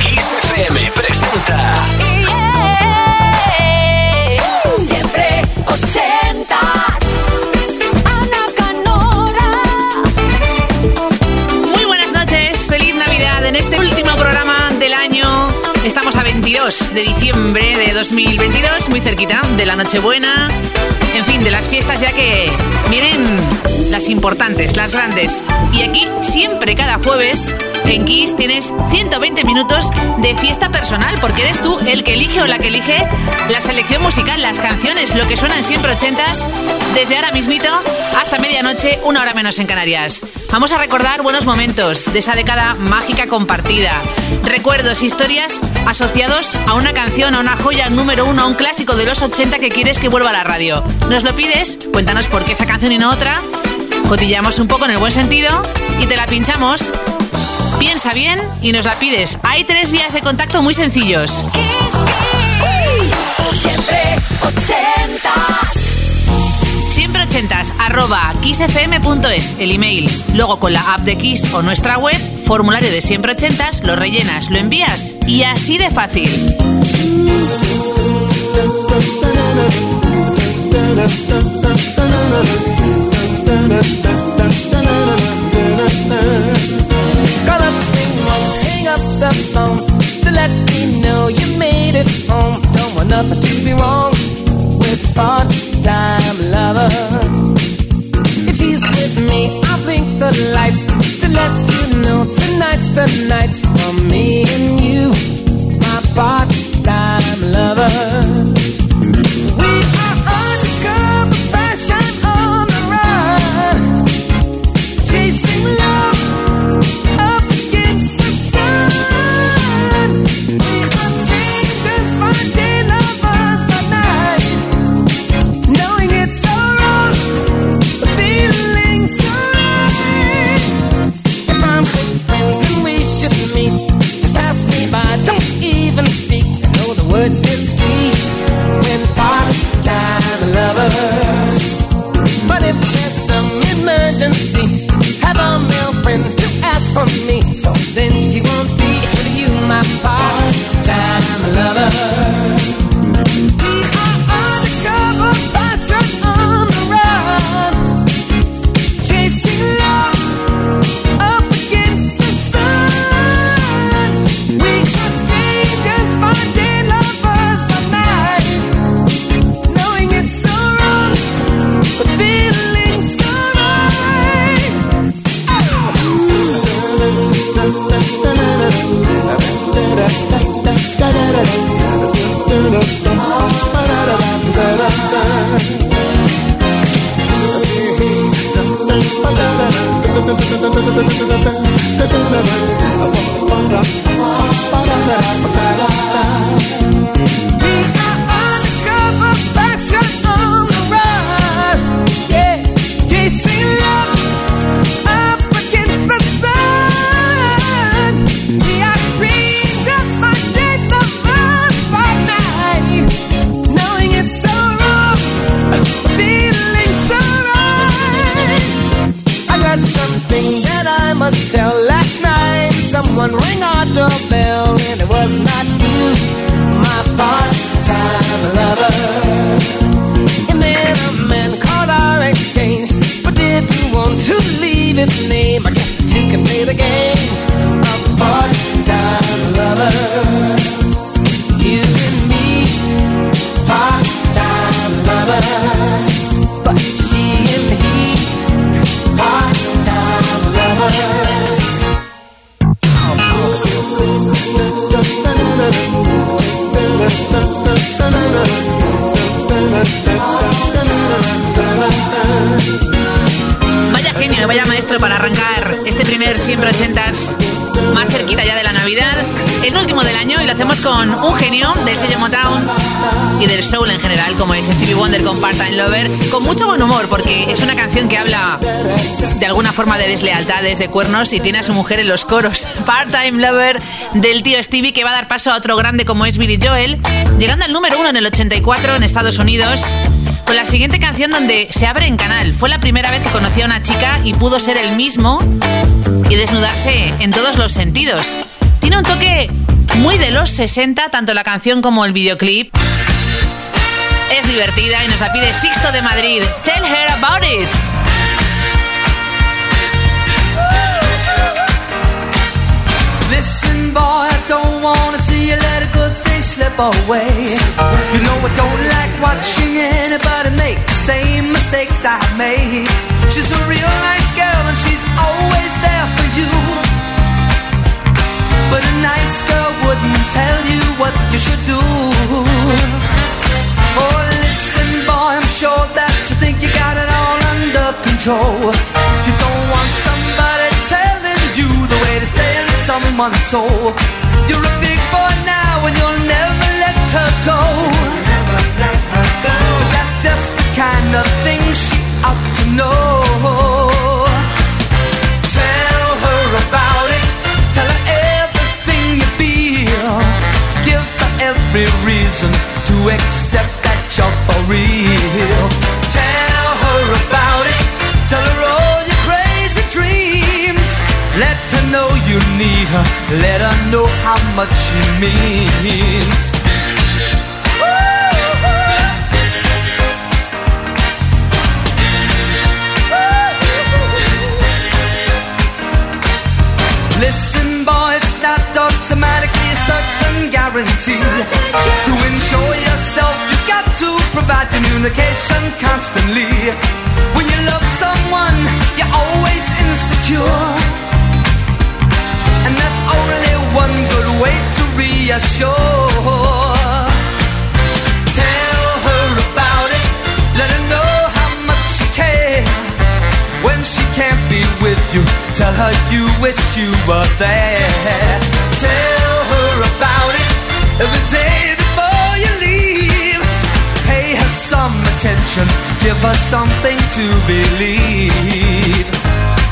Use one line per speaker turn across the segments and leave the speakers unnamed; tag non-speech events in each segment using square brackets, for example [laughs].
Kiss FM presenta.
Siempre ochentas. Ana Canora.
Muy buenas noches, feliz Navidad en este último programa del año. Estamos a 22 de diciembre de 2022, muy cerquita de la Nochebuena. En fin, de las fiestas ya que vienen las importantes, las grandes. Y aquí siempre cada jueves en Kiss tienes 120 minutos de fiesta personal porque eres tú el que elige o la que elige la selección musical, las canciones, lo que suenan siempre ochentas, desde ahora mismito hasta medianoche, una hora menos en Canarias. Vamos a recordar buenos momentos de esa década mágica compartida. Recuerdos, historias asociados a una canción, a una joya número uno, a un clásico de los 80 que quieres que vuelva a la radio. ¿Nos lo pides? Cuéntanos por qué esa canción y no otra. Cotillamos un poco en el buen sentido y te la pinchamos. Piensa bien y nos la pides. Hay tres vías de contacto muy sencillos.
Siempre ochentas.
Siempre ochentas, arroba kissfm.es, el email. Luego con la app de Kiss o nuestra web, formulario de siempre ochentas, lo rellenas, lo envías y así de fácil.
Call up won't hang up the phone to let me know you made it home. Don't want nothing to be wrong with part-time lover. If she's with me, I'll blink the lights to let you know tonight's the night for me and you, my part-time lover. We
lo hacemos con un genio del sello Motown y del soul en general como es Stevie Wonder con Part-Time Lover, con mucho buen humor porque es una canción que habla de alguna forma de deslealtades, de cuernos y tiene a su mujer en los coros. [laughs] Part-Time Lover del tío Stevie que va a dar paso a otro grande como es Billy Joel, llegando al número uno en el 84 en Estados Unidos con la siguiente canción donde se abre en canal. Fue la primera vez que conocí a una chica y pudo ser el mismo y desnudarse en todos los sentidos. Tiene un toque muy de los 60, tanto la canción como el videoclip. Es divertida y nos la pide Sixto de Madrid. Tell her about it.
Listen, boy, I don't wanna see you let a good thing slip away. You know I don't like watching anybody make the same mistakes I made. She's a real nice girl and she's always there for you. But a nice girl wouldn't tell you what you should do. Oh, listen, boy, I'm sure that you think you got it all under control. You don't want somebody telling you the way to stay in someone's soul. You're a big boy now and you'll never let her go. But that's just the kind of thing she ought to know. Every reason to accept that you're for real. Tell her about it. Tell her all your crazy dreams. Let her know you need her. Let her know how much she means. Guarantee. To ensure yourself, you've got to provide communication constantly. When you love someone, you're always insecure. And there's only one good way to reassure. Tell her about it, let her know how much you care. When she can't be with you, tell her you wish you were there. Tell her about every day before you leave. Pay her some attention, give her something to believe.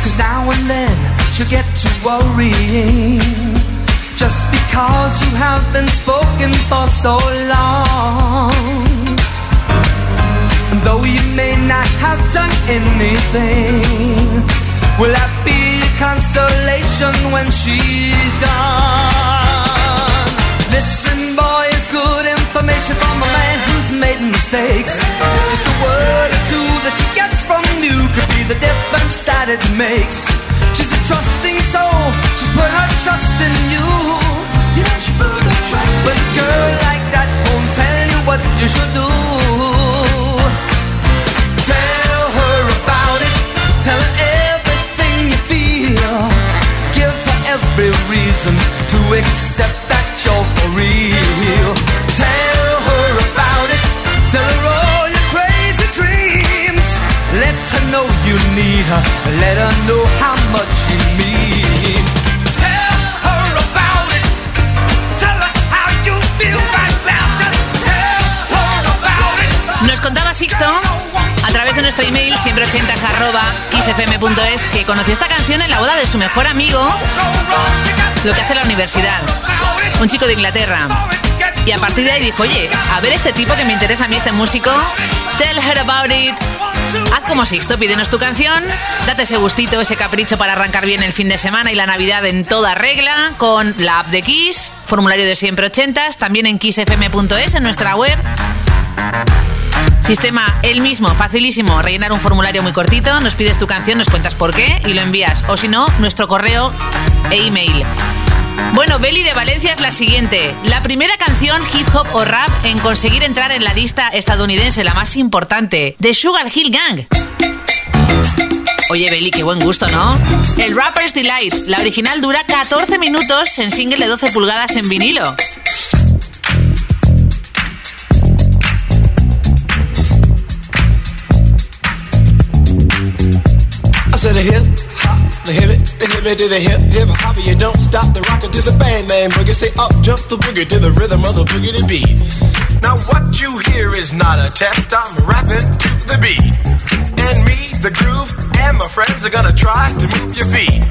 Cause now and then she'll get to worrying. Just because you have been spoken for so long. And though you may not have done anything, will that be a consolation when she's gone? Listen, boy, it's good information from a man who's made mistakes. Just a word or two that she gets from you could be the difference that it makes. She's a trusting soul, she's put her trust in you. You know she put her trust But a girl like that won't tell you what you should do. Tell her about it. Tell her everything you feel. Give her every reason to accept you're for real. Tell her about it. Tell her all your crazy dreams. Let her know you need her. Let her know how much she means. Tell her about it. Tell her how you feel right now. Just tell her about it.
Nos contaba Sixto a través de nuestro email siempre ochentas arroba kissfm.es que conoció esta canción en la boda de su mejor amigo, lo que hace la universidad, un chico de Inglaterra. Y a partir de ahí dijo, oye, a ver este tipo que me interesa a mí, este músico, tell her about it. Haz como Sixto, pídenos tu canción, date ese gustito, ese capricho para arrancar bien el fin de semana y la Navidad en toda regla con la app de Kiss, formulario de siempre ochentas, también en kissfm.es en nuestra web. Sistema el mismo, facilísimo, rellenar un formulario muy cortito, nos pides tu canción, nos cuentas por qué y lo envías. O si no, nuestro correo e email. Bueno, Belly de Valencia es la siguiente. La primera canción hip hop o rap en conseguir entrar en la lista estadounidense, la más importante, de Sugar Hill Gang. Oye, Belly, qué buen gusto, ¿no? El Rapper's Delight. La original dura 14 minutos en single de 12 pulgadas en vinilo.
Said a hip hop, the hip the hip to the hip hip hop. You don't stop the rockin' to the bang bang boogie. Say up jump the boogie to the rhythm of the boogie to beat. Now what you hear is not a test. I'm rapping to the beat, and me, the groove, and my friends are gonna try to move your feet.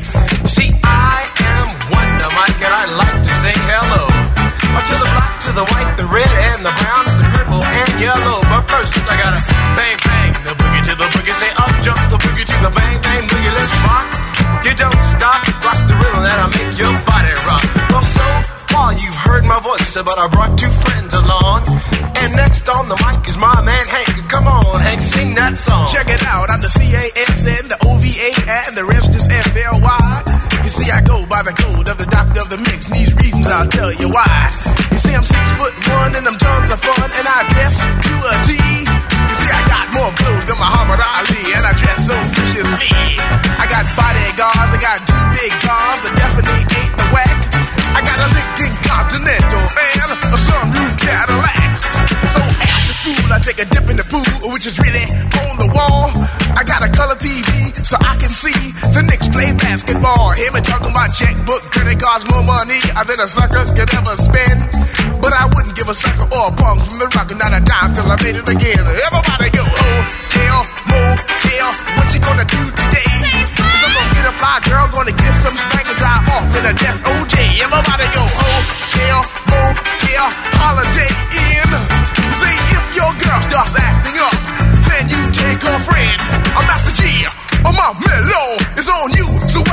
See, I am Wonder Mike, and I like to sing hello. To the black, to the white, the red, and the brown, and the purple, and yellow. But first, I gotta bang
bang boogie, say up jump the boogie to the bang bang boogie. Let's rock. You don't stop, rock the rhythm that'll make your body rock. Well, so far you've heard my voice,
but I brought two friends along. And next on the mic is my man Hank. Come on, Hank, sing that song.
Check it out, I'm the C A S N, the O V A, and the rest is F L Y. You see, I go by the code of the doctor of the mix. And these reasons I'll tell you why. You see, I'm six foot one, and I'm tons of fun, and I guess to a D. You see, I got more clothes than Muhammad Ali, and I dress so viciously. I got bodyguards, I got two big cars, I definitely ain't the whack. I got a Lincoln Continental and a sunroof Cadillac. So after school, I take a dip in the pool, which is really on the wall. So I can see the Knicks play basketball. Hear me talking about checkbook, credit cards, more money than a sucker could ever spend. But I wouldn't give a sucker or a punk from the rock, not a dime till I made it again. Everybody go, oh, hotel, motel, what you gonna do today? Cause I'm gonna get a fly girl, gonna get some spank and drive off in a death OJ. Everybody go, oh, hotel, motel, Holiday Inn. See if your girl starts acting up, then you take her friend. I'm Master G.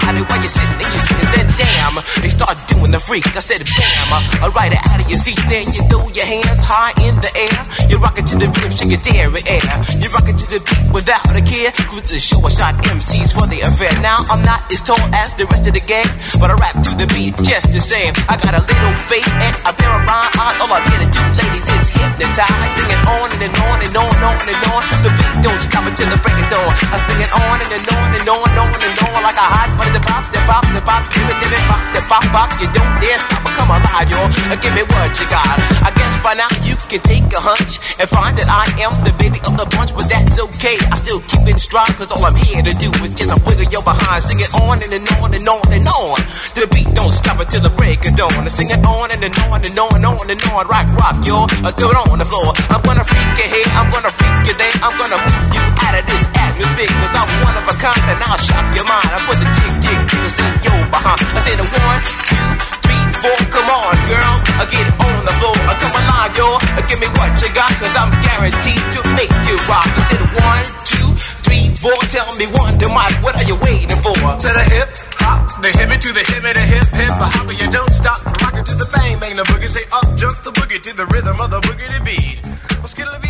while you're sitting and you're sitting. Then damn, they start doing the freak. I said bam, I ride it out of your seat. Then you throw your hands high in the air. You rock it to the rhythm, shake your dairy air. You rock it to the beat without a care. Cruise the show, I shot MCs for the affair. Now I'm not as tall as the rest of the gang, but I rap to the beat just the same. I got a little face and a pair of rhyme eyes. All I'm here to do, ladies, is hypnotize. Singing on and, and on and on and on and on. The beat don't stop until the break of dawn. I sing it on and, and on and on and on and on like a hot butter. The pop, the pop, the pop, give it, give it, pop, the pop, pop. You don't dare stop or come alive, yo. Uh, Give me what you got. I guess by now you can take a hunch and find that I am the baby of the bunch, but that's okay. I still keep in stride, cause all I'm here to do is just a wiggle your behind. Sing it on and, and on and on and on. The beat don't stop until the break of dawn. Sing it on and, and on and on and on and on. Rock, rock. Uh, throw it on the floor. I'm gonna freak you here, I'm gonna freak you there. I'm gonna move you out of this atmosphere, cause I'm one of a kind and I'll shock your mind. I put the jig, jiggles in your behind. I say the one, two, three, four. Come on, girls, I get on the floor. I come alive, yo. Uh, Give me what you got, cause I'm guaranteed to make you rock. I said one, two, three, four. Tell me one, the mic, what are you waiting for?
To the hip, hop, the hip to the hippie, the hip, hip, the hopper, you don't stop. Rock to the bang, bang the boogie, say up, jump the boogie to the rhythm of the boogie to beat. Let's get a bebop.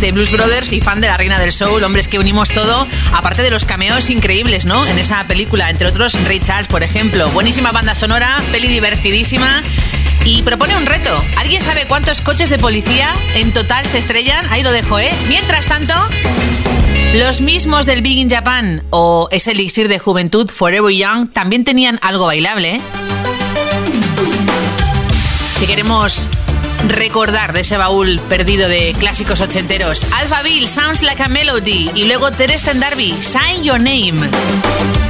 de Blues Brothers y fan de La Reina del Soul, hombres que unimos todo, aparte de los cameos increíbles, ¿no? En esa película, entre otros Ray Charles, por ejemplo. Buenísima banda sonora, peli divertidísima y propone un reto. ¿Alguien sabe cuántos coches de policía en total se estrellan? Ahí lo dejo, ¿eh? Mientras tanto, los mismos del Big in Japan o ese elixir de juventud Forever Young también tenían algo bailable. ¿eh? Que queremos recordar de ese baúl perdido de clásicos ochenteros. Alpha Bill, Sounds Like a Melody y luego Teresta en Darby, Sign Your Name.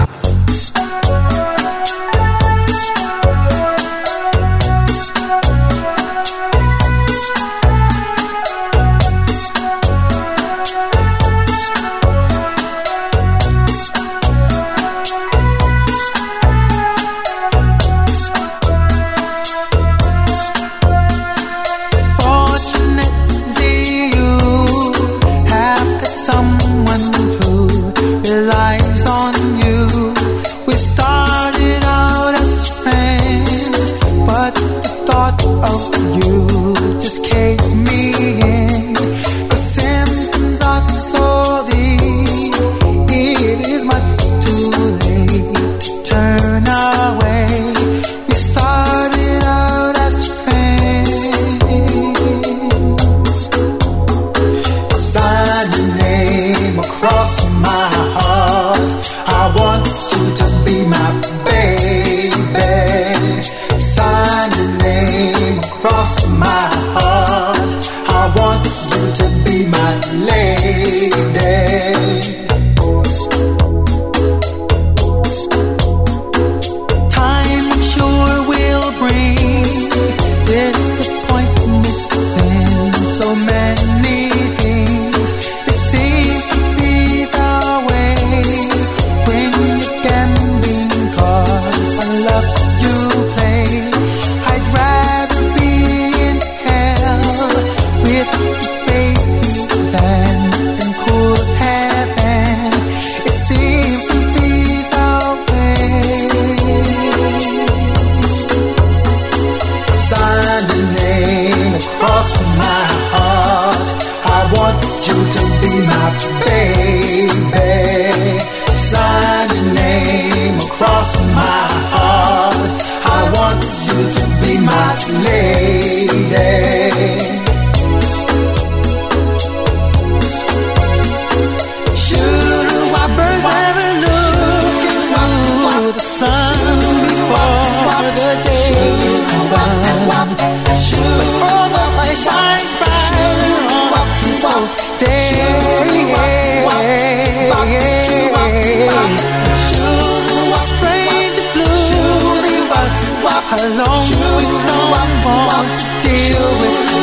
wrong with you. I want to deal with you.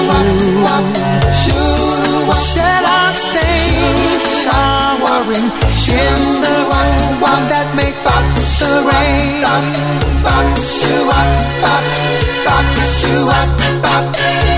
Shall I stay showering in one that makes up the rain? Bop you up, bop you up,
bop.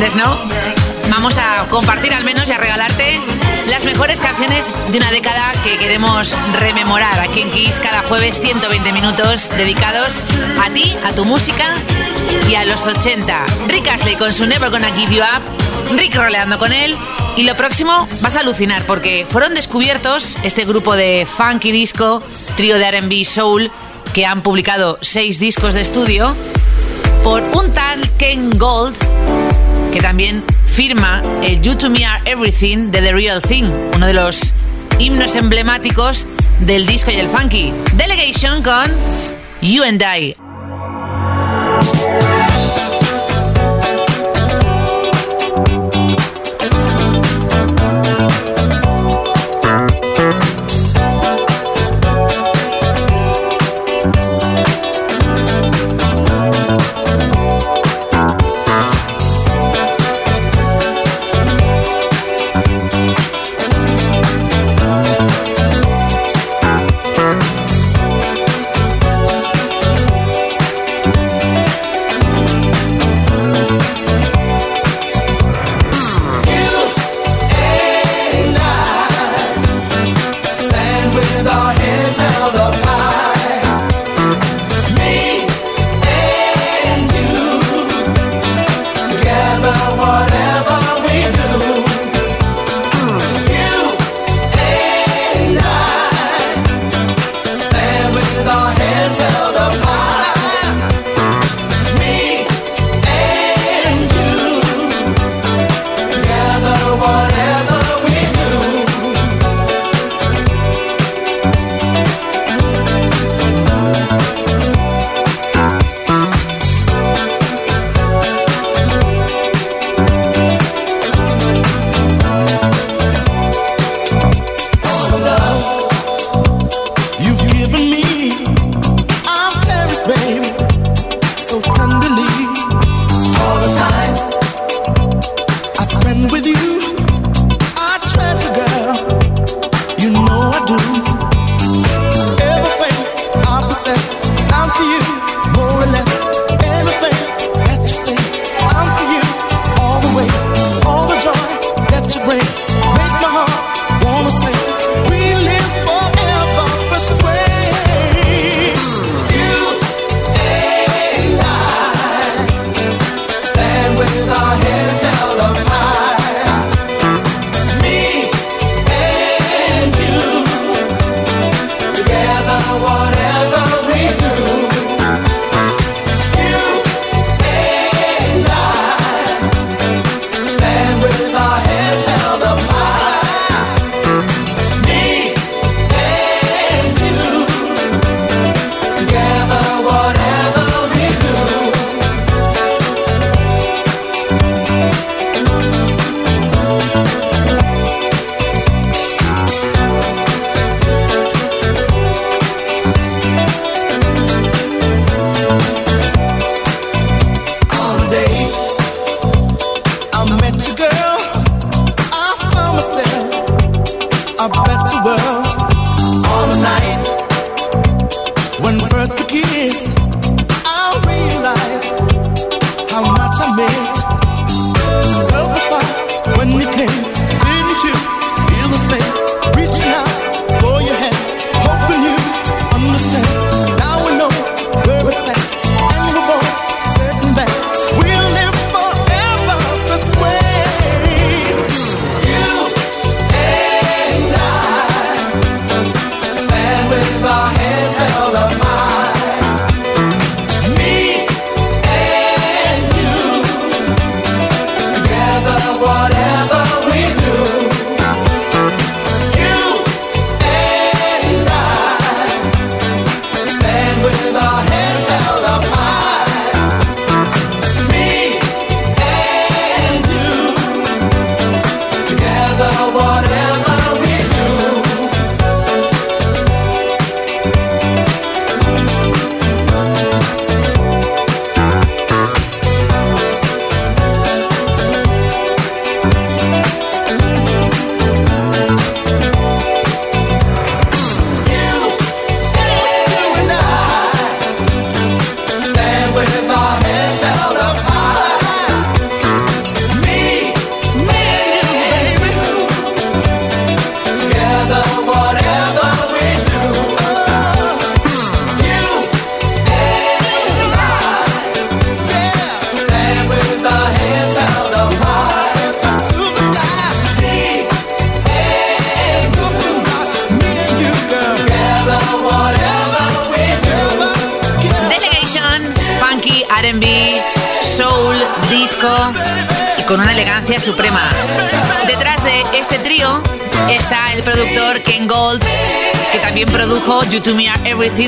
Entiendes, ¿no? Vamos a compartir al menos y a regalarte las mejores canciones de una década que queremos rememorar aquí en Kiss cada jueves 120 minutos dedicados a ti, a tu música y a los 80. Rick Astley con su Never Gonna Give You Up, Rick roleando con él y lo próximo vas a alucinar porque fueron descubiertos este grupo de funky disco, trío de R&B soul que han publicado seis discos de estudio por un tal Ken Gold que también firma el You to Me Are Everything de The Real Thing, uno de los himnos emblemáticos del disco y el funky. Delegation con You and I.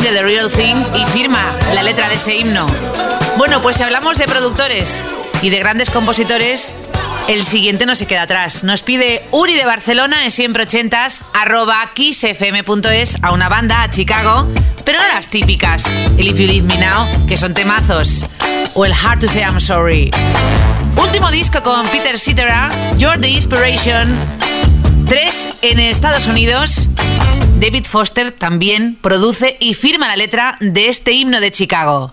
De The Real Thing y firma la letra de ese himno. Bueno, pues si hablamos de productores y de grandes compositores, el siguiente no se queda atrás. Nos pide Uri de Barcelona en siempre ochentas arroba kissfm.es a una banda a Chicago, pero no las típicas, el If You Leave Me Now, que son temazos, o el Hard to Say I'm Sorry. Último disco con Peter Cetera, You're the Inspiration, 3 en Estados Unidos David Foster también produce y firma la letra de este himno de Chicago.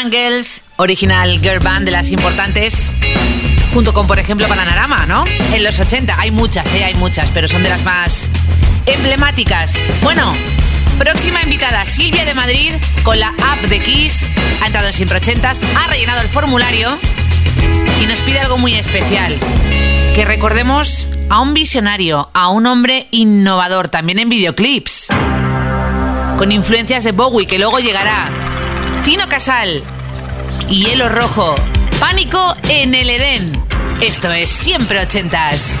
Bangles, original girl band de las importantes, junto con, por ejemplo, Bananarama, ¿no? En los 80, hay muchas, ¿eh? Hay muchas, pero son de las más emblemáticas. Bueno, próxima invitada, Silvia de Madrid, con la app de Kiss, ha entrado en Siempre 80 ha rellenado el formulario y nos pide algo muy especial. Que recordemos a un visionario, a un hombre innovador, también en videoclips. Con influencias de Bowie, que luego llegará. Tino Casal. Hielo Rojo. Pánico en el Edén. Esto es siempre ochentas.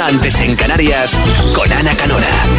Antes en Canarias, con Ana Canora.